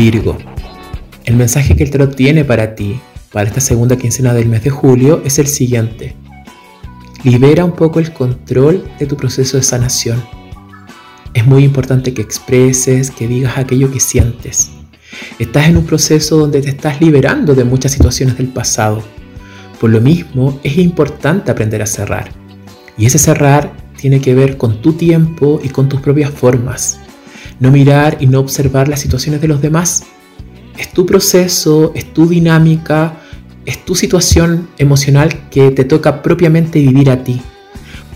Virgo, el mensaje que el tarot tiene para ti, para esta segunda quincena del mes de julio, es el siguiente. Libera un poco el control de tu proceso de sanación. Es muy importante que expreses, que digas aquello que sientes. Estás en un proceso donde te estás liberando de muchas situaciones del pasado. Por lo mismo, es importante aprender a cerrar. Y ese cerrar tiene que ver con tu tiempo y con tus propias formas. No mirar y no observar las situaciones de los demás. Es tu proceso, es tu dinámica, es tu situación emocional que te toca propiamente vivir a ti.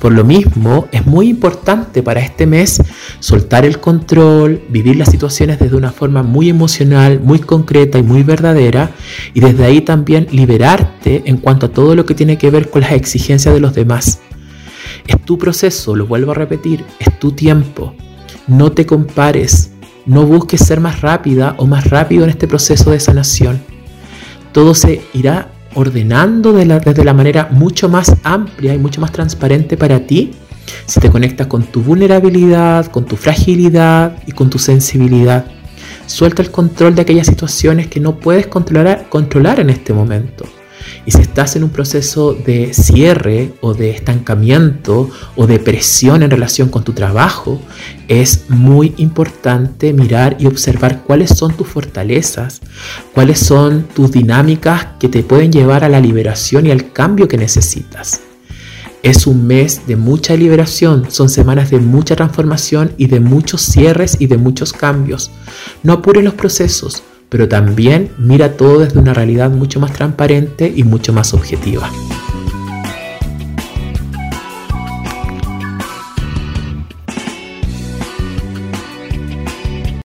Por lo mismo, es muy importante para este mes soltar el control, vivir las situaciones desde una forma muy emocional, muy concreta y muy verdadera, y desde ahí también liberarte en cuanto a todo lo que tiene que ver con las exigencias de los demás. Es tu proceso, lo vuelvo a repetir, es tu tiempo. No te compares, no busques ser más rápida o más rápido en este proceso de sanación. Todo se irá ordenando desde la manera mucho más amplia y mucho más transparente para ti si te conectas con tu vulnerabilidad, con tu fragilidad y con tu sensibilidad. Suelta el control de aquellas situaciones que no puedes controlar, controlar en este momento. Y si estás en un proceso de cierre o de estancamiento o de presión en relación con tu trabajo, es muy importante mirar y observar cuáles son tus fortalezas, cuáles son tus dinámicas que te pueden llevar a la liberación y al cambio que necesitas. Es un mes de mucha liberación, son semanas de mucha transformación y de muchos cierres y de muchos cambios. No apures los procesos, pero también mira todo desde una realidad mucho más transparente y mucho más objetiva.